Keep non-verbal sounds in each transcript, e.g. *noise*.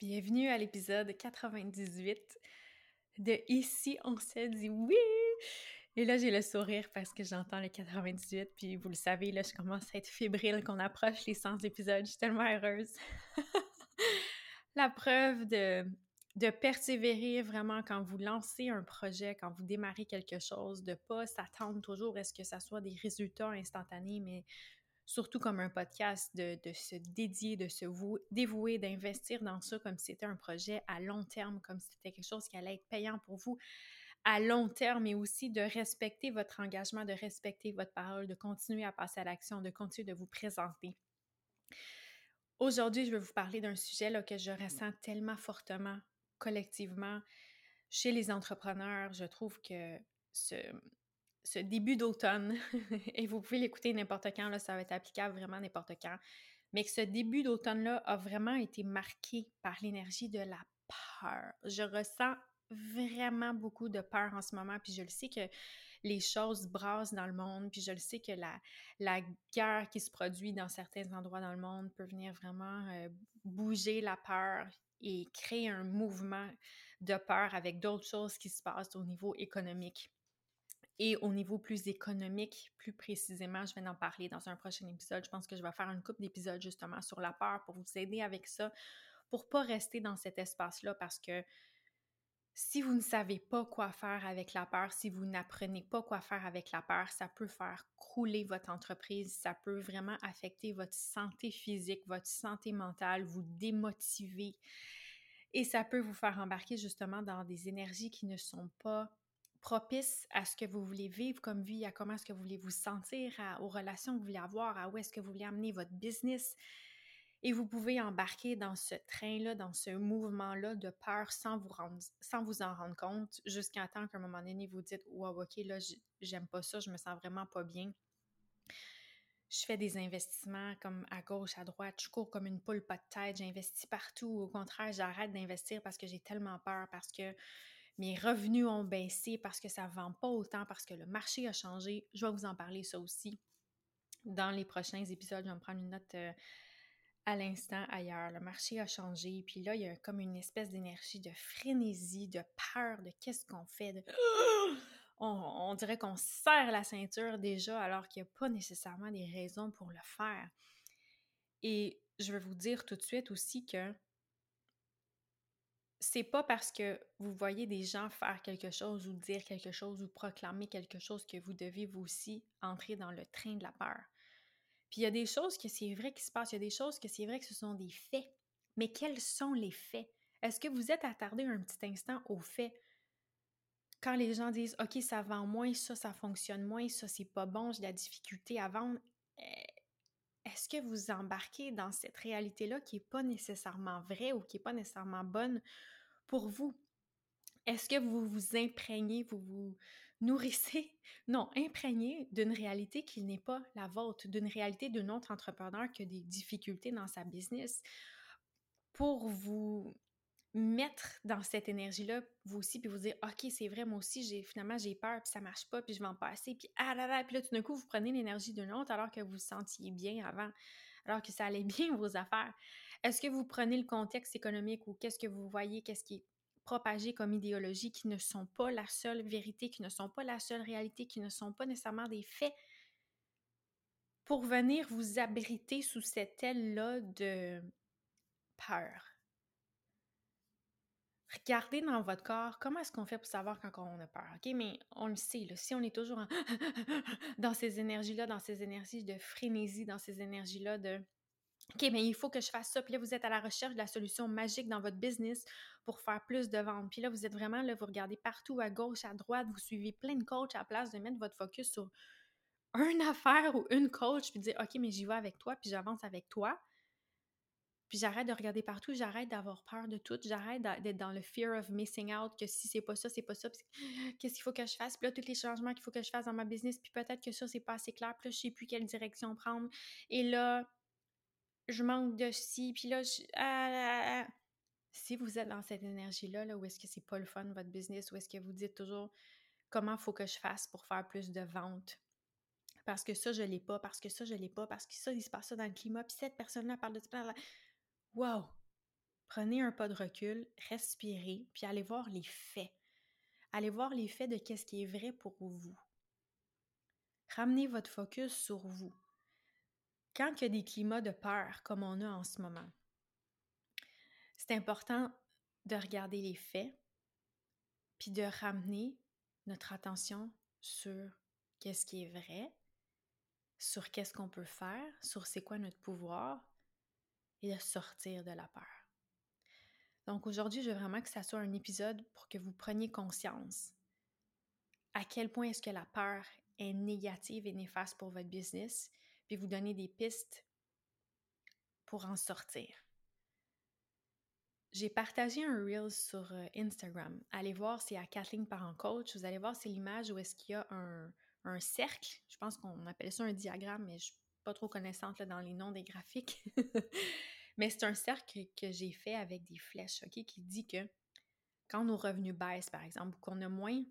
Bienvenue à l'épisode 98 de Ici on se dit oui! Et là, j'ai le sourire parce que j'entends le 98, puis vous le savez, là, je commence à être fébrile qu'on approche les 100 épisodes. Je suis tellement heureuse. *laughs* La preuve de, de persévérer vraiment quand vous lancez un projet, quand vous démarrez quelque chose, de pas s'attendre toujours à ce que ça soit des résultats instantanés, mais surtout comme un podcast, de, se dédier, de se dévouer, d'investir dans ça comme si c'était un projet à long terme, comme si c'était quelque chose qui allait être payant pour vous à long terme, mais aussi de respecter votre engagement, de respecter votre parole, de continuer à passer à l'action, de continuer de vous présenter. Aujourd'hui, je vais vous parler d'un sujet là, que je ressens tellement fortement collectivement chez les entrepreneurs. Je trouve que ce, ce début d'automne, *laughs* et vous pouvez l'écouter n'importe quand, là, ça va être applicable vraiment n'importe quand, mais que ce début d'automne-là a vraiment été marqué par l'énergie de la peur. Je ressens vraiment beaucoup de peur en ce moment, puis je le sais que les choses brassent dans le monde, puis je le sais que la, la guerre qui se produit dans certains endroits dans le monde peut venir vraiment euh, bouger la peur et créer un mouvement de peur avec d'autres choses qui se passent au niveau économique. Et au niveau plus économique, plus précisément, je vais en parler dans un prochain épisode. Je pense que je vais faire une couple d'épisodes justement sur la peur pour vous aider avec ça, pour pas rester dans cet espace-là parce que si vous ne savez pas quoi faire avec la peur, si vous n'apprenez pas quoi faire avec la peur, ça peut faire crouler votre entreprise, ça peut vraiment affecter votre santé physique, votre santé mentale, vous démotiver. Et ça peut vous faire embarquer justement dans des énergies qui ne sont pas propice à ce que vous voulez vivre comme vie, à comment est-ce que vous voulez vous sentir, aux relations que vous voulez avoir, à où est-ce que vous voulez amener votre business. Et vous pouvez embarquer dans ce train-là, dans ce mouvement-là de peur sans vous, rendre, sans vous en rendre compte, jusqu'à temps qu'à un moment donné, vous dites Wow, OK, là, j'aime pas ça, je me sens vraiment pas bien. Je fais des investissements comme à gauche, à droite, je cours comme une poule pas de tête, j'investis partout. Au contraire, j'arrête d'investir parce que j'ai tellement peur, parce que mes revenus ont baissé parce que ça ne vend pas autant, parce que le marché a changé. Je vais vous en parler ça aussi dans les prochains épisodes. Je vais me prendre une note euh, à l'instant ailleurs. Le marché a changé. Puis là, il y a comme une espèce d'énergie de frénésie, de peur, de qu'est-ce qu'on fait. *gasps* On, dirait qu'on serre la ceinture déjà alors qu'il n'y a pas nécessairement des raisons pour le faire. Et je vais vous dire tout de suite aussi que c'est pas parce que vous voyez des gens faire quelque chose ou dire quelque chose ou proclamer quelque chose que vous devez vous aussi entrer dans le train de la peur. Puis il y a des choses que c'est vrai qui se passent, il y a des choses que c'est vrai que ce sont des faits. Mais quels sont les faits? Est-ce que vous êtes attardé un petit instant aux faits? Quand les gens disent OK, ça vend moins, ça, ça fonctionne moins, ça, c'est pas bon, j'ai de la difficulté à vendre, est-ce que vous embarquez dans cette réalité-là qui n'est pas nécessairement vraie ou qui n'est pas nécessairement bonne pour vous? Est-ce que vous vous imprégnez, vous vous nourrissez, *laughs* non, imprégnez d'une réalité qui n'est pas la vôtre, d'une réalité d'un autre entrepreneur qui a des difficultés dans sa business pour vous mettre dans cette énergie-là, vous aussi, puis vous dire, OK, c'est vrai, moi aussi, j'ai finalement, j'ai peur, puis ça marche pas, puis je vais en passer, puis ah là là, puis là, tout d'un coup, vous prenez l'énergie d'un autre alors que vous vous sentiez bien avant, alors que ça allait *laughs* bien vos affaires. Est-ce que vous prenez le contexte économique ou qu'est-ce que vous voyez, qu'est-ce qui est propagé comme idéologie qui ne sont pas la seule vérité, qui ne sont pas la seule réalité, qui ne sont pas nécessairement des faits? Pour venir vous abriter sous cette aile-là de peur, regardez dans votre corps comment est-ce qu'on fait pour savoir quand on a peur. OK, mais on le sait, si on est toujours *laughs* dans ces énergies-là, dans ces énergies de frénésie, dans ces énergies-là de OK, mais il faut que je fasse ça. Puis là, vous êtes à la recherche de la solution magique dans votre business pour faire plus de ventes. Puis là, vous êtes vraiment là, vous regardez partout, à gauche, à droite, vous suivez plein de coachs à la place de mettre votre focus sur une *laughs* affaire ou une coach, puis dire OK, mais j'y vais avec toi, puis j'avance avec toi. Puis j'arrête de regarder partout, j'arrête d'avoir peur de tout, j'arrête d'être dans le fear of missing out, que si c'est pas ça, c'est pas ça, qu'est-ce qu'il faut que je fasse, puis là, tous les changements qu'il faut que je fasse dans ma business, puis peut-être que ça, c'est pas assez clair, puis là, je sais plus quelle direction prendre, et là, je manque de ci, puis là, je... Ah, ah, ah, si vous êtes dans cette énergie-là, là, où est-ce que c'est pas le fun, votre business, où est-ce que vous dites toujours comment faut que je fasse pour faire plus de ventes, parce que ça, je l'ai pas, parce que ça, je l'ai pas, parce que ça, il se passe ça dans le climat, puis cette personne-là parle de... Wow! prenez un pas de recul, respirez, puis allez voir les faits. Allez voir les faits de qu'est-ce qui est vrai pour vous. Ramenez votre focus sur vous. Quand il y a des climats de peur comme on a en ce moment, c'est important de regarder les faits, puis de ramener notre attention sur qu'est-ce qui est vrai, sur qu'est-ce qu'on peut faire, sur c'est quoi notre pouvoir, et de sortir de la peur. Donc aujourd'hui, je veux vraiment que ça soit un épisode pour que vous preniez conscience à quel point est-ce que la peur est négative et néfaste pour votre business, puis vous donner des pistes pour en sortir. J'ai partagé un reel sur euh, Instagram. Allez voir, c'est à Kathleen Parent Coach. Vous allez voir, c'est l'image où est-ce qu'il y a un, cercle. Je pense qu'on appelle ça un diagramme, mais je pas trop connaissante dans les noms des graphiques. *laughs* mais c'est un cercle que j'ai fait avec des flèches, OK, qui dit que quand nos revenus baissent, par exemple, ou qu'on a moins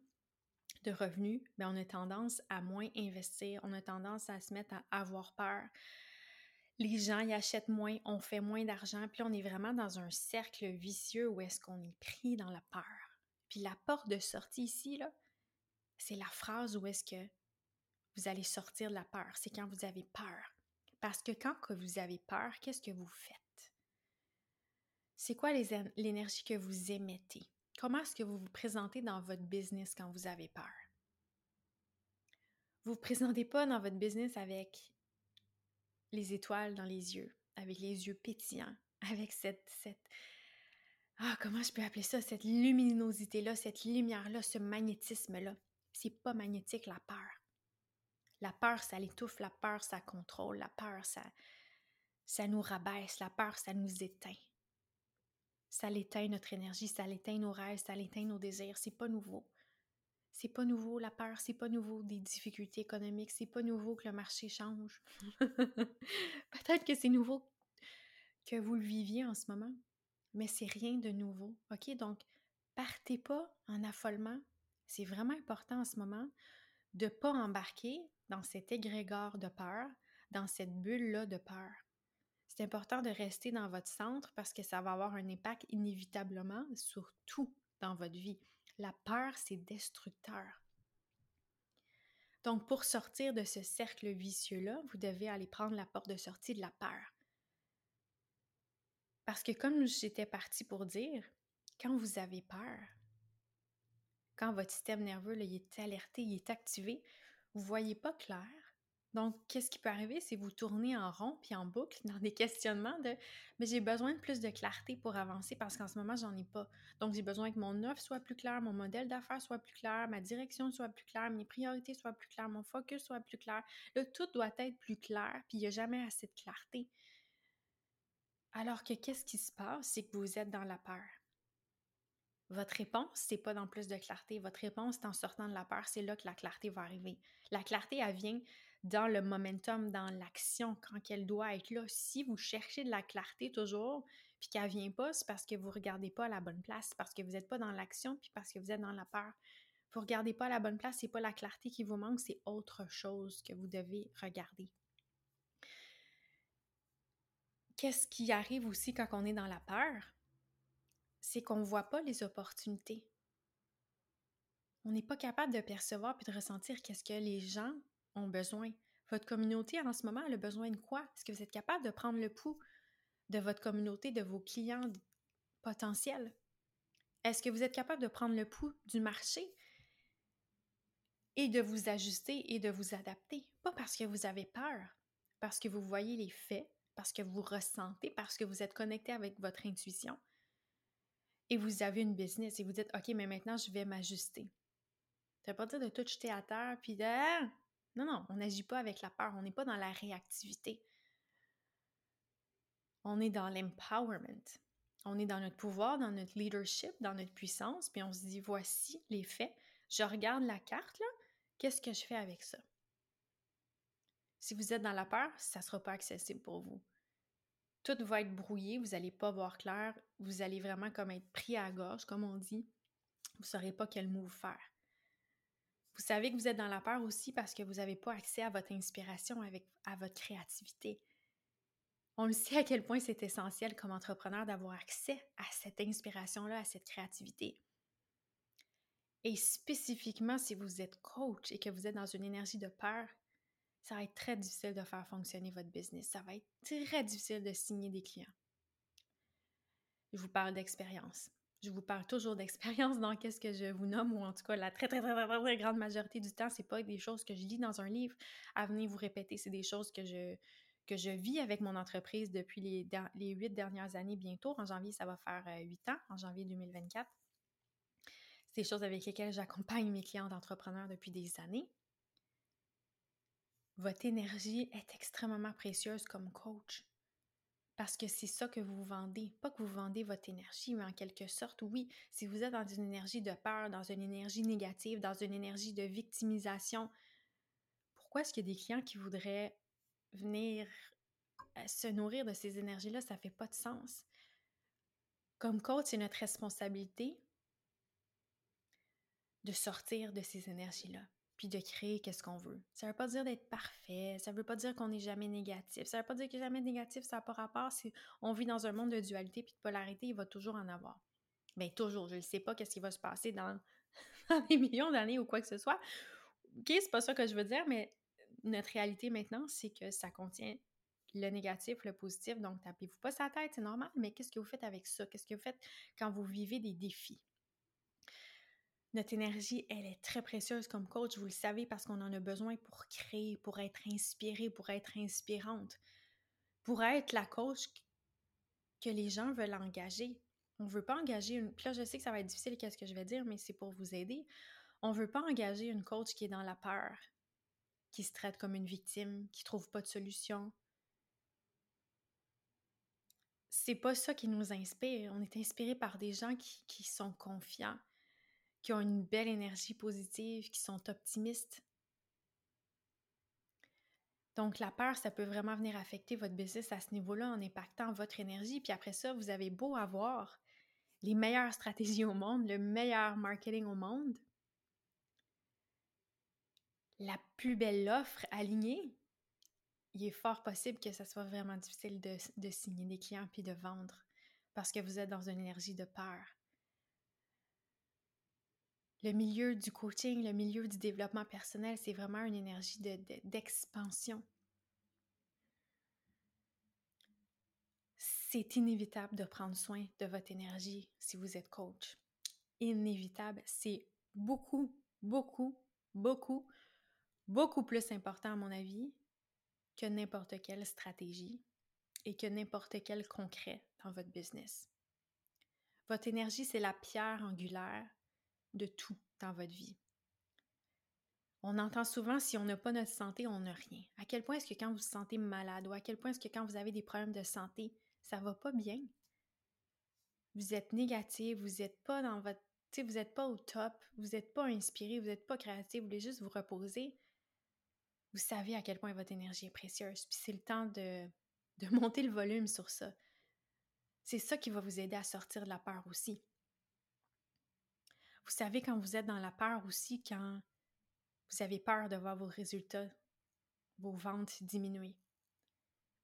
de revenus, bien, on a tendance à moins investir, on a tendance à se mettre à avoir peur, les gens y achètent moins, on fait moins d'argent, puis on est vraiment dans un cercle vicieux où est-ce qu'on est pris dans la peur. Puis la porte de sortie ici, là, c'est la phrase où est-ce que vous allez sortir de la peur. C'est quand vous avez peur. Parce que quand vous avez peur, qu'est-ce que vous faites? C'est quoi l'énergie que vous émettez? Comment est-ce que vous vous présentez dans votre business quand vous avez peur? Vous ne vous présentez pas dans votre business avec les étoiles dans les yeux, avec les yeux pétillants, *laughs* avec cette, cette ah, comment je peux appeler ça, cette luminosité-là, cette lumière-là, ce magnétisme-là. C'est pas magnétique, la peur. La peur, ça l'étouffe, la peur, ça contrôle, la peur, ça, ça nous rabaisse, la peur, ça nous éteint. Ça l'éteint notre énergie, ça l'éteint nos rêves, ça l'éteint nos désirs. C'est pas nouveau. C'est pas nouveau la peur, c'est pas nouveau des difficultés économiques, c'est pas nouveau que le marché change. *laughs* Peut-être que c'est nouveau que vous le viviez en ce moment, mais c'est rien de nouveau. OK? Donc, partez pas en affolement. C'est vraiment important en ce moment de ne pas embarquer dans cet égrégore de peur, dans cette bulle-là de peur. C'est important de rester dans votre centre parce que ça va avoir un impact inévitablement sur tout dans votre vie. La peur, c'est destructeur. Donc, pour sortir de ce cercle vicieux-là, vous devez aller prendre la porte de sortie de la peur. Parce que comme j'étais partie pour dire, quand vous avez peur, quand votre système nerveux il est alerté, il est activé, vous ne voyez pas clair, donc, qu'est-ce qui peut arriver? C'est vous tourner en rond puis en boucle dans des questionnements de mais j'ai besoin de plus de clarté pour avancer parce qu'en ce moment, j'en ai pas. Donc, j'ai besoin que mon offre soit plus claire, mon modèle d'affaires soit plus clair, ma direction soit plus claire, mes priorités soient plus claires, mon focus soit plus clair. Le tout doit être plus clair, puis il n'y a jamais assez de clarté. Alors que qu'est-ce qui se passe? C'est que vous êtes dans la peur. Votre réponse, c'est pas dans plus de clarté. Votre réponse, c'est en sortant de la peur, c'est là que la clarté va arriver. La clarté, elle vient dans le momentum, dans l'action, quand elle doit être là. Si vous cherchez de la clarté toujours, puis qu'elle vient pas, c'est parce que vous regardez pas à la bonne place, parce que vous n'êtes pas dans l'action, puis parce que vous êtes dans la peur. Vous regardez pas à la bonne place, c'est pas la clarté qui vous manque, c'est autre chose que vous devez regarder. Qu'est-ce qui arrive aussi quand on est dans la peur? C'est qu'on ne voit pas les opportunités. On n'est pas capable de percevoir puis de ressentir qu'est-ce que les gens ont besoin. Votre communauté en ce moment, elle a besoin de quoi? Est-ce que vous êtes capable de prendre le pouls de votre communauté, de vos clients potentiels? Est-ce que vous êtes capable de prendre le pouls du marché et de vous ajuster et de vous adapter? Pas parce que vous avez peur, parce que vous voyez les faits, parce que vous ressentez, parce que vous êtes connecté avec votre intuition et vous avez une business et vous dites, OK, mais maintenant je vais m'ajuster. Ça veut pas dire de tout jeter à terre puis de ah, non, non, on n'agit pas avec la peur, on n'est pas dans la réactivité. On est dans l'empowerment. On est dans notre pouvoir, dans notre leadership, dans notre puissance, puis on se dit, voici les faits. Je regarde la carte, là, qu'est-ce que je fais avec ça? Si vous êtes dans la peur, ça ne sera pas accessible pour vous. Tout va être brouillé, vous n'allez pas voir clair, vous allez vraiment comme être pris à gauche, comme on dit. Vous ne saurez pas quel move faire. Vous savez que vous êtes dans la peur aussi parce que vous n'avez pas accès à votre inspiration, avec, à votre créativité. On le sait à quel point c'est essentiel comme entrepreneur d'avoir accès à cette inspiration-là, à cette créativité. Et spécifiquement, si vous êtes coach et que vous êtes dans une énergie de peur, ça va être très difficile de faire fonctionner votre business. Ça va être très difficile de signer des clients. Je vous parle d'expérience. Je vous parle toujours d'expérience dans qu'est-ce que je vous nomme, ou en tout cas, la très, très, très, très, très grande majorité du temps, c'est pas des choses que je lis dans un livre à venir vous répéter, c'est des choses que je, que je vis avec mon entreprise depuis les, les huit dernières années bientôt. En janvier, ça va faire euh, huit ans, en janvier 2024. C'est des choses avec lesquelles j'accompagne mes clients d'entrepreneurs depuis des années. Votre énergie est extrêmement précieuse comme coach. Parce que c'est ça que vous vendez. Pas que vous vendez votre énergie, mais en quelque sorte, oui, si vous êtes dans une énergie de peur, dans une énergie négative, dans une énergie de victimisation, pourquoi est-ce qu'il y a des clients qui voudraient venir euh, se nourrir de ces énergies-là, ça ne fait pas de sens. Comme coach, c'est notre responsabilité de sortir de ces énergies-là, puis de créer qu'est-ce qu'on veut. Ça veut pas dire d'être parfait, ça veut pas dire qu'on n'est jamais négatif, ça veut pas dire que jamais négatif, ça n'a pas rapport. Si on vit dans un monde de dualité puis de polarité, il va toujours en avoir. Bien, toujours, je ne sais pas qu'est-ce qui va se passer dans, *laughs* dans des millions d'années ou quoi que ce soit. OK, c'est pas ça que je veux dire, mais notre réalité maintenant, c'est que ça contient le négatif, le positif. Donc, tapez-vous pas sa tête, c'est normal, mais qu'est-ce que vous faites avec ça? Qu'est-ce que vous faites quand vous vivez des défis? Notre énergie, elle est très précieuse comme coach, vous le savez, parce qu'on en a besoin pour créer, pour être inspiré, pour être inspirante, pour être la coach que les gens veulent engager. On ne veut pas engager une. Puis là, je sais que ça va être difficile, qu'est-ce que je vais dire, mais c'est pour vous aider. On ne veut pas engager une coach qui est dans la peur, qui se traite comme une victime, qui trouve pas de solution. C'est pas ça qui nous inspire. On est inspiré par des gens qui, qui sont confiants, qui ont une belle énergie positive, qui sont optimistes. Donc, la peur, ça peut vraiment venir affecter votre business à ce niveau-là en impactant votre énergie. Puis après ça, vous avez beau avoir les meilleures stratégies au monde, le meilleur marketing au monde la plus belle offre alignée, il est fort possible que ça soit vraiment difficile de, signer des clients puis de vendre parce que vous êtes dans une énergie de peur. Le milieu du coaching, le milieu du développement personnel, c'est vraiment une énergie d'expansion. c'est inévitable de prendre soin de votre énergie si vous êtes coach. Inévitable, c'est beaucoup, beaucoup, beaucoup beaucoup plus important à mon avis que n'importe quelle stratégie et que n'importe quel concret dans votre business. Votre énergie, c'est la pierre angulaire de tout dans votre vie. On entend souvent si on n'a pas notre santé, on n'a rien. À quel point est-ce que quand vous vous sentez malade ou à quel point est-ce que quand vous avez des problèmes de santé, ça va pas bien? Vous êtes négatif, vous n'êtes pas dans votre. vous n'êtes pas au top, vous n'êtes pas inspiré, vous n'êtes pas créatif, vous voulez juste vous reposer vous savez à quel point votre énergie est précieuse. Puis c'est le temps de, de monter le volume sur ça. C'est ça qui va vous aider à sortir de la peur aussi. Vous savez quand vous êtes dans la peur aussi, quand vous avez peur de voir vos résultats, vos ventes diminuer.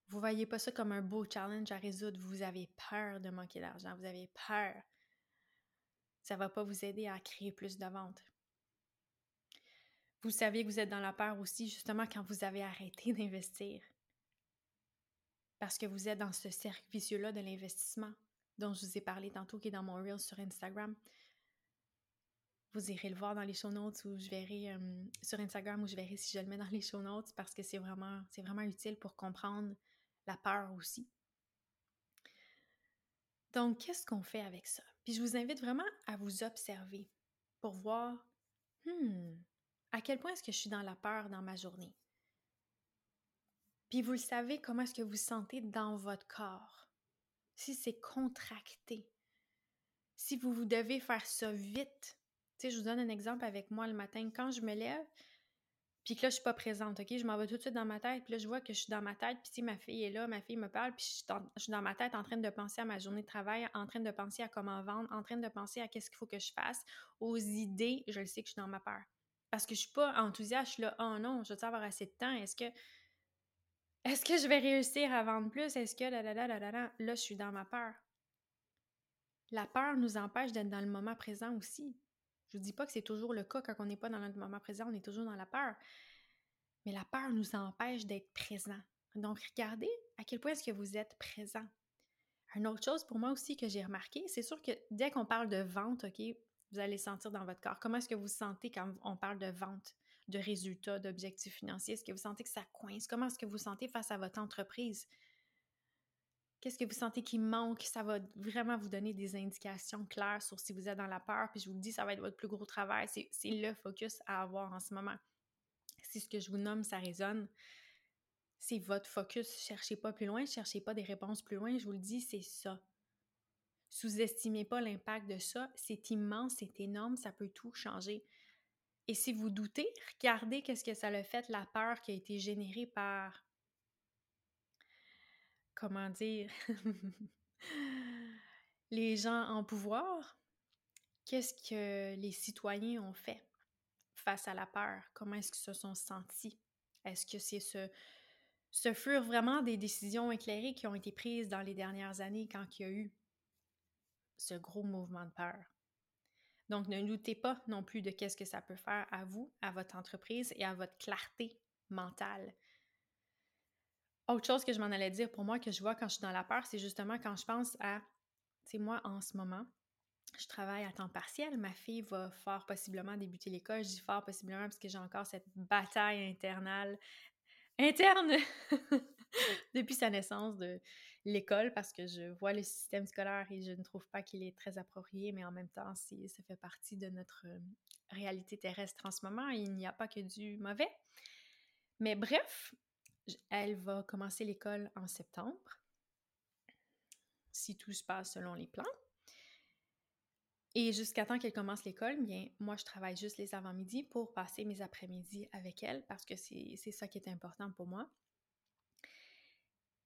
Vous ne voyez pas ça comme un beau challenge à résoudre. Vous avez peur de manquer d'argent. Vous avez peur. Ça ne va pas vous aider à créer plus de ventes. Vous savez que vous êtes dans la peur aussi justement quand vous avez arrêté *laughs* d'investir. Parce que vous êtes dans ce cercle vicieux-là de l'investissement dont je vous ai parlé tantôt, qui est dans mon reel sur Instagram. Vous irez le voir dans les show notes ou je verrai euh, sur Instagram ou je verrai si je le mets dans les show notes parce que c'est vraiment, c'est vraiment utile pour comprendre la peur aussi. Donc, qu'est-ce qu'on fait avec ça? Puis je vous invite vraiment à vous observer pour voir, hmm, à quel point est-ce que je suis dans la peur dans ma journée? Puis vous le savez, comment est-ce que vous sentez dans votre corps? Si c'est contracté, si vous, vous devez faire ça vite. Je vous donne un exemple avec moi le matin. Quand je me lève, puis que là, je suis pas présente, OK? Je m'en vais tout de suite dans ma tête, puis là, je vois que je suis dans ma tête, puis si ma fille est là, ma fille me parle, puis je suis, dans, ma tête en train de penser à ma journée de travail, en train de penser à comment vendre, en train de penser à qu'est-ce qu'il faut que je fasse, aux idées, je le sais que je suis dans ma peur. Parce que je suis pas enthousiaste, je suis là, oh non, je veux avoir assez de temps. Est-ce que. Est-ce que je vais réussir à vendre plus? Est-ce que là, là, là, là, là, là, là, je suis dans ma peur. La peur nous empêche d'être dans le moment présent aussi. Je vous dis pas que c'est toujours le cas quand on n'est pas dans notre moment présent, on est toujours dans la peur. Mais la peur nous empêche d'être présent. Donc, regardez à quel point est-ce que vous êtes présent. Une autre chose pour moi aussi que j'ai remarqué, c'est sûr que dès qu'on parle de vente, OK, vous allez sentir dans votre corps. Comment est-ce que vous sentez quand on parle de vente, de résultats, d'objectifs financiers? Est-ce que vous sentez que ça coince? Comment est-ce que vous sentez face à votre entreprise? Qu'est-ce que vous sentez qui manque? Ça va vraiment vous donner des indications claires sur si vous êtes dans la peur. Puis je vous le dis, ça va être votre plus gros travail. C'est le focus à avoir en ce moment. Si ce que je vous nomme, ça résonne, c'est votre focus. Cherchez pas plus loin, cherchez pas des réponses plus loin. Je vous le dis, c'est ça. Sous-estimez pas l'impact de ça. C'est immense, c'est énorme, ça peut tout changer. Et si vous doutez, regardez qu'est-ce que ça a fait, la peur qui a été générée par comment dire, *laughs* les gens en pouvoir, qu'est-ce que les citoyens ont fait face à la peur? Comment est-ce qu'ils se sont sentis? Est-ce que c'est ce, furent vraiment des décisions éclairées qui ont été prises dans les dernières années quand il y a eu ce gros mouvement de peur? Donc, ne doutez pas non plus de qu'est-ce que ça peut faire à vous, à votre entreprise et à votre clarté mentale. Autre chose que je m'en allais dire pour moi que je vois quand je suis dans la peur, c'est justement quand je pense à, tu sais, moi en ce moment, je travaille à temps partiel. Ma fille va fort possiblement débuter l'école. Je dis fort possiblement parce que j'ai encore cette bataille internale, interne *laughs* depuis sa naissance de l'école parce que je vois le système scolaire et je ne trouve pas qu'il est très approprié, mais en même temps, ça fait partie de notre euh, réalité terrestre en ce moment. Il n'y a pas que du mauvais. Mais bref, elle va commencer l'école en septembre, si tout se passe selon les plans. Et jusqu'à temps qu'elle commence l'école, bien, moi, je travaille juste les avant-midi pour passer mes après-midi avec elle parce que c'est ça qui est important pour moi.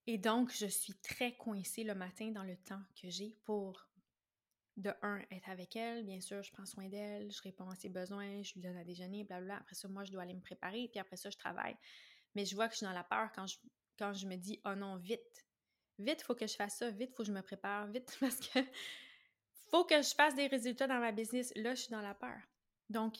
Et donc, je suis très coincée le matin dans le temps que j'ai pour, de un, être avec elle. Bien sûr, je prends soin d'elle, je réponds à ses besoins, je lui donne à déjeuner, blablabla. Après ça, moi, je dois aller me préparer, puis après ça, je travaille. Mais je vois que je suis dans la peur quand je, quand je me dis Oh non, vite, vite, faut que je fasse ça, vite, faut que je me prépare, vite, *laughs* parce que faut que je fasse des résultats dans ma business. Là, je suis dans la peur. Donc,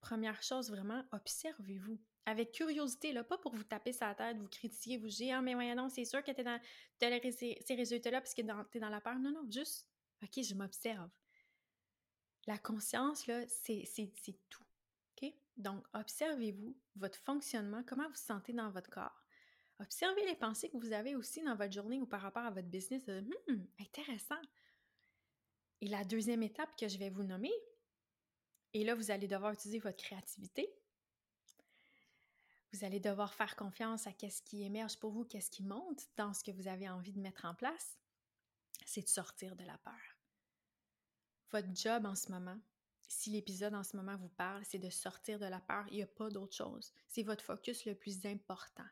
première chose, vraiment, observez-vous. Avec curiosité, là, pas pour vous taper sa tête, vous critiquer, vous dire Ah, mais voyons, non, c'est sûr que tu dans ces résultats-là parce que tu es dans la peur. Non, non, juste, OK, je m'observe. La conscience, là, c'est tout. Donc, observez-vous, votre fonctionnement, comment vous vous sentez dans votre corps. Observez les pensées que vous avez aussi dans votre journée ou par rapport à votre business. Hum, intéressant. Et la deuxième étape que je vais vous nommer, et là, vous allez devoir utiliser votre créativité. Vous allez devoir faire confiance à ce qui émerge pour vous, qu'est-ce qui monte dans ce que vous avez envie de mettre en place. C'est de sortir de la peur. Votre job en ce moment, si l'épisode en ce moment vous parle, c'est de sortir de la peur. Il n'y a pas d'autre chose. C'est votre focus le plus important.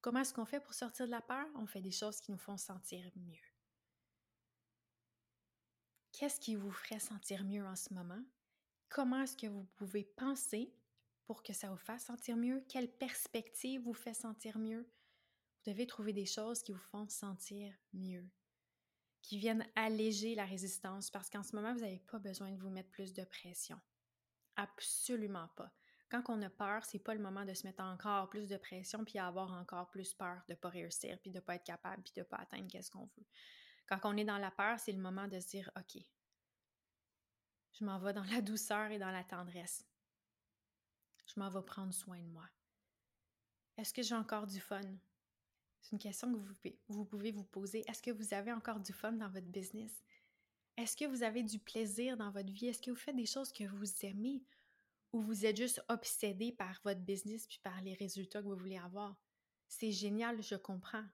Comment est-ce qu'on fait pour sortir de la peur? On fait des choses qui nous font sentir mieux. Qu'est-ce qui vous ferait sentir mieux en ce moment? Comment est-ce que vous pouvez penser pour que ça vous fasse sentir mieux? Quelle perspective vous fait sentir mieux? Vous devez trouver des choses qui vous font sentir mieux qui viennent alléger la résistance parce qu'en ce moment, vous n'avez pas besoin de vous mettre plus de pression. Absolument pas. Quand on a peur, c'est pas le moment de se mettre encore plus de pression puis avoir encore plus peur de ne pas réussir puis de ne pas être capable puis de ne pas atteindre qu'est-ce qu'on veut. Quand on est dans la peur, c'est le moment de se dire OK, je m'en vais dans la douceur et dans la tendresse. Je m'en vais prendre soin de moi. Est-ce que j'ai encore du fun? C'est une question que vous pouvez vous, poser. Est-ce que vous avez encore du fun dans votre business? Est-ce que vous avez du plaisir dans votre vie? Est-ce que vous faites des choses que vous aimez? Ou vous êtes juste obsédé par votre business puis par les résultats que vous voulez avoir? C'est génial, je comprends.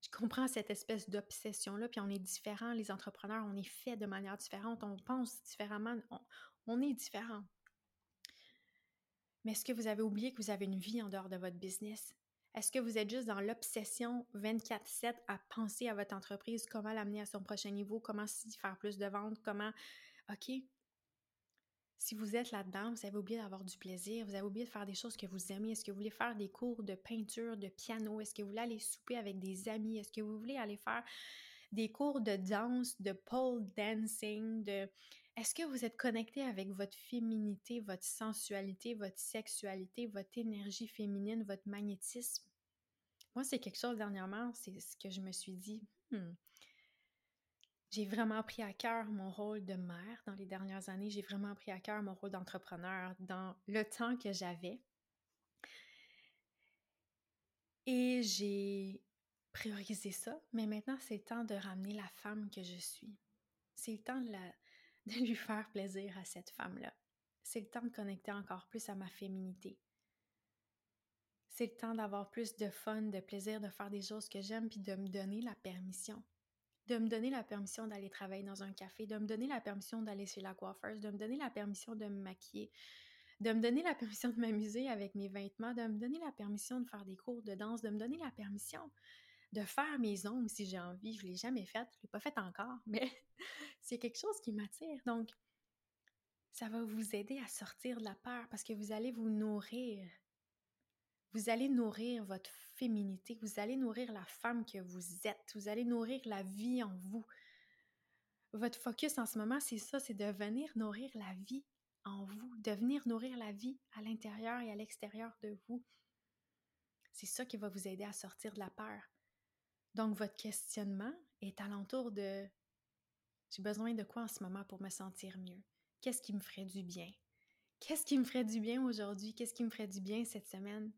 Je comprends cette espèce d'obsession-là, puis on est différents, les entrepreneurs, on est fait de manière différente, on pense différemment, on, on est différent. Mais est-ce que vous avez oublié que vous avez une vie en dehors de votre business? Est-ce que vous êtes juste dans l'obsession 24-7 à penser à votre entreprise, comment l'amener à son prochain niveau, comment faire plus de ventes, comment... OK? Si vous êtes là-dedans, vous avez oublié d'avoir du plaisir, vous avez oublié de faire des choses que vous aimez. Est-ce que vous voulez faire des cours de peinture, de piano? Est-ce que vous voulez aller souper avec des amis? Est-ce que vous voulez aller faire des cours de danse, de pole dancing, de... Est-ce que vous êtes connecté avec votre féminité, votre sensualité, votre sexualité, votre énergie féminine, votre magnétisme? Moi, c'est quelque chose dernièrement, c'est ce que je me suis dit. Hmm, j'ai vraiment pris à cœur mon rôle de mère dans les dernières années. J'ai vraiment pris à cœur mon rôle d'entrepreneur dans le temps que j'avais. Et j'ai priorisé ça, mais maintenant c'est le temps de ramener la femme que je suis. C'est le temps de, de lui faire plaisir à cette femme-là. C'est le temps de connecter encore plus à ma féminité. C'est le temps d'avoir plus de fun, de plaisir, de faire des choses que j'aime, puis de me donner la permission de me donner la permission d'aller travailler dans un café, de me donner la permission d'aller chez la coiffeuse, de me donner la permission de me maquiller, de me donner la permission de m'amuser avec mes vêtements, de me donner la permission de faire des cours de danse, de me donner la permission de faire mes ongles si j'ai envie. Je ne l'ai jamais fait, je ne l'ai pas fait encore, mais *laughs* c'est quelque chose qui m'attire. Donc, ça va vous aider à sortir de la peur parce que vous allez vous nourrir. Vous allez nourrir votre féminité, vous allez nourrir la femme que vous êtes, vous allez nourrir la vie en vous. Votre focus en ce moment, c'est ça, c'est de venir nourrir la vie en vous, de venir nourrir la vie à l'intérieur et à l'extérieur de vous. C'est ça qui va vous aider à sortir de la peur. Donc, votre questionnement est alentour de j'ai besoin de quoi en ce moment pour me sentir mieux? Qu'est-ce qui me ferait du bien? Qu'est-ce qui me ferait du bien aujourd'hui? Qu'est-ce qui me ferait du bien cette semaine?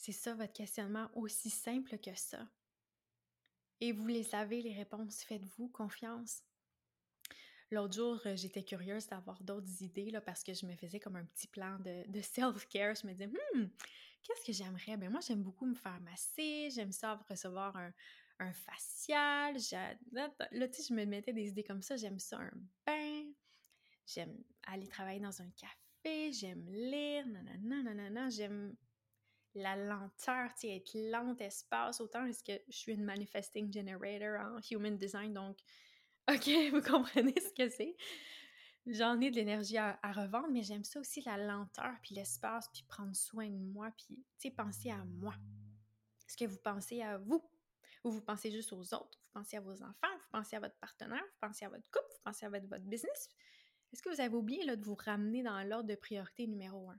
C'est ça votre questionnement, aussi simple que ça. Et vous les savez, les réponses, faites-vous confiance. L'autre jour, euh, j'étais curieuse d'avoir d'autres idées là, parce que je me faisais comme un petit plan de, *laughs* self-care. Je me disais, hmm, qu'est-ce que j'aimerais? Ben moi, j'aime beaucoup me faire masser, j'aime ça recevoir un, un facial. Là, tu sais, je me mettais des idées comme ça. J'aime ça, un bain. J'aime aller travailler dans un café. J'aime lire. Nanana, nanana. J'aime la lenteur, tu sais, être lente, espace, autant est-ce que je suis une manifesting generator en human design, donc, ok, *laughs* vous comprenez ce que c'est. J'en ai de l'énergie à, revendre, mais j'aime ça aussi, la lenteur, puis l'espace, puis prendre soin de moi, puis, tu sais, penser à moi. Est-ce que vous pensez à vous? Ou vous pensez juste aux autres? Vous pensez à vos enfants? Vous pensez à votre partenaire? Vous pensez à votre couple? Vous pensez à votre, votre business? Est-ce que vous avez oublié là, de vous ramener dans l'ordre de priorité numéro un?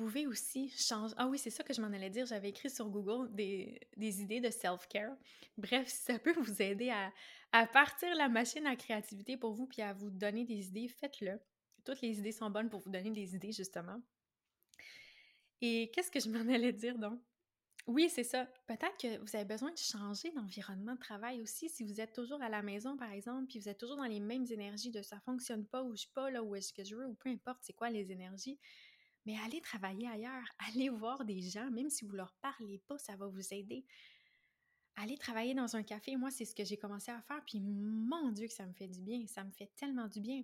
Pouvez aussi changer. Ah oui, c'est ça que je m'en allais dire. J'avais écrit sur Google des, idées de self-care. Bref, si *laughs* ça peut vous aider à, partir la machine à créativité pour vous puis à vous donner des idées, faites-le. Toutes les idées sont bonnes pour vous donner des idées, justement. Et qu'est-ce que je m'en allais dire donc? Oui, c'est ça. Peut-être que vous avez besoin de changer d'environnement de travail aussi. Si vous êtes toujours à la maison, par exemple, puis vous êtes toujours dans les mêmes énergies de ça fonctionne pas ou je suis pas là où est-ce que je veux ou peu importe c'est quoi les énergies, mais allez travailler ailleurs, *laughs* allez voir des gens, même si vous leur parlez pas, ça va vous aider. Allez travailler dans un café, moi c'est ce que j'ai commencé à faire, puis mon Dieu que ça me fait du bien, ça me fait tellement du bien.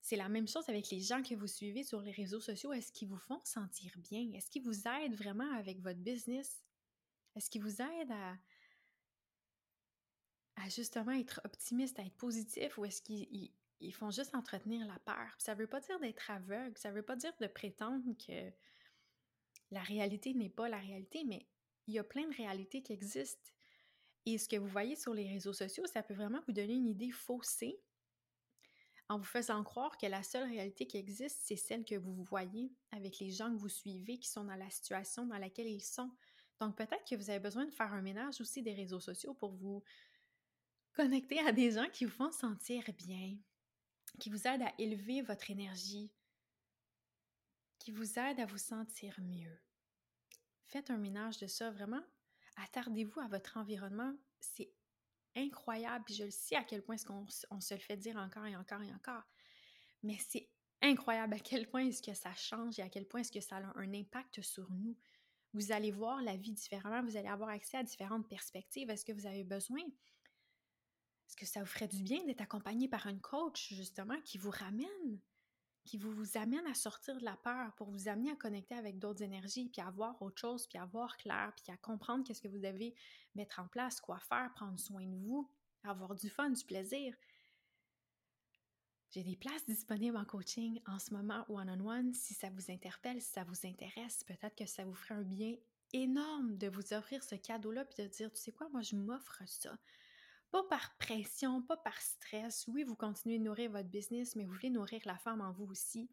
C'est la même chose avec les gens que vous suivez sur les réseaux sociaux. Est-ce qu'ils vous font sentir bien? Est-ce qu'ils vous aident vraiment avec votre business? Est-ce qu'ils vous aident à, à justement être optimiste, à être positif, ou est-ce qu'ils ils font juste entretenir la peur. ça ne veut pas dire d'être aveugle, ça ne veut pas dire de prétendre que la réalité n'est pas la réalité, mais il y a plein de réalités qui existent. Et ce que vous voyez sur les réseaux sociaux, ça peut vraiment vous donner une idée faussée en vous faisant croire que la seule réalité qui existe, c'est celle que vous voyez avec les gens que vous suivez qui sont dans la situation dans laquelle ils sont. Donc peut-être que vous avez besoin de faire un ménage aussi des réseaux sociaux pour vous connecter à des gens qui vous font sentir bien, qui vous aide à élever votre énergie, qui vous aide à vous sentir mieux. Faites un ménage de ça, vraiment. Attardez-vous à votre environnement. C'est incroyable, puis je le sais à quel point est-ce qu'on on se le fait dire encore et encore et encore. Mais c'est incroyable à quel point est-ce que ça change et à quel point est-ce que ça a un impact sur nous. Vous allez voir la vie différemment, vous allez avoir accès à différentes perspectives. Est-ce que vous avez besoin est-ce que ça vous ferait du bien d'être accompagné par un coach, justement, qui vous ramène, qui vous, amène à sortir de la peur pour vous amener à connecter avec d'autres énergies, puis à voir autre chose, puis à voir clair, puis à comprendre qu'est-ce que vous devez mettre en place, quoi faire, prendre soin de vous, avoir du fun, du plaisir? J'ai des places disponibles en coaching en ce moment one-on-one. Si ça vous interpelle, si ça vous intéresse, peut-être que ça vous ferait un bien énorme de vous offrir ce cadeau-là puis de dire, tu sais quoi, moi je m'offre ça. Pas par pression, pas par stress. Oui, vous continuez de nourrir votre business, mais vous voulez nourrir la femme en vous aussi.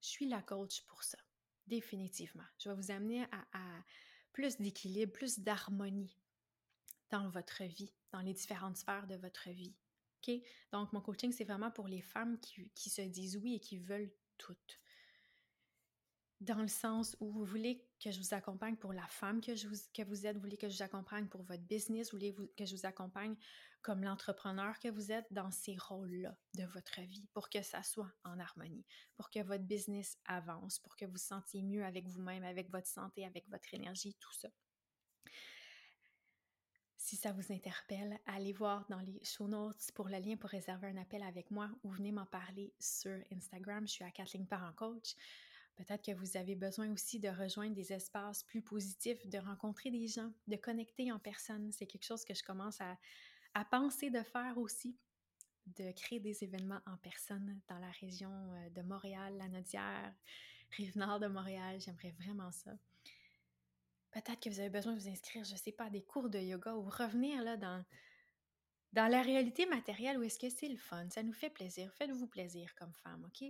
Je suis la coach pour ça, définitivement. Je vais vous amener à, plus d'équilibre, plus d'harmonie dans votre vie, dans les différentes sphères de votre vie. OK? Donc, mon coaching, c'est vraiment pour les femmes qui, qui, se disent oui et qui veulent toutes dans le sens où vous voulez que je vous accompagne pour la femme que, vous, que vous êtes, vous voulez que je vous accompagne pour votre business, vous voulez que je vous accompagne comme l'entrepreneur que vous êtes dans ces rôles-là de votre vie pour que ça soit en harmonie, pour que votre business avance, pour que vous vous sentiez mieux avec vous-même, avec votre santé, avec votre énergie, tout ça? Si ça vous interpelle, allez voir dans les show notes pour le lien pour réserver un appel avec moi ou venez m'en parler sur Instagram. Je suis à Kathleen Parent Coach. Peut-être que vous avez besoin aussi de rejoindre des espaces plus positifs, de rencontrer des gens, de connecter en personne. C'est quelque chose que je commence à, penser de faire aussi, de créer des événements en personne dans la région euh, de Montréal, la Nodière, Rive-Nord de Montréal. J'aimerais vraiment ça. Peut-être que vous avez besoin de vous inscrire, je ne sais pas, à des cours de yoga ou revenir là dans, dans la réalité matérielle où est-ce que c'est le fun, ça nous fait plaisir. Faites-vous plaisir comme femme, OK?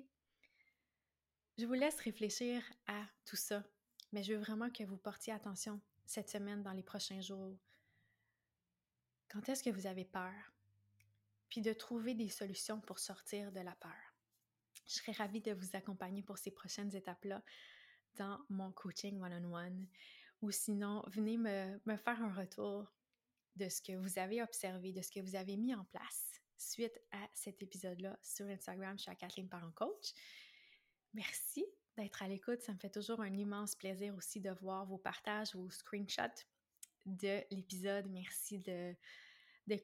Je vous laisse réfléchir à tout ça, mais je veux vraiment que vous portiez attention cette semaine, dans les prochains jours. Quand est-ce que vous avez peur? Puis de trouver des solutions pour sortir de la peur. Je serais ravie de vous accompagner pour ces prochaines étapes-là dans mon coaching one-on-one. Ou sinon, venez me, faire un retour de ce que vous avez observé, de ce que vous avez mis en place suite à cet épisode-là sur Instagram. Je suis à Kathleen Parent Coach. Merci d'être à l'écoute. Ça me fait toujours un immense plaisir aussi de voir vos partages, vos screenshots de l'épisode. Merci de,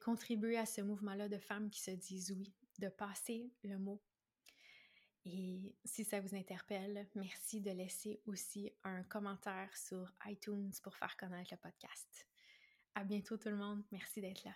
contribuer à ce mouvement-là de femmes qui se disent oui, de passer le mot. Et si ça vous interpelle, merci de laisser aussi un commentaire sur iTunes pour faire connaître le podcast. À bientôt tout le monde. Merci d'être là.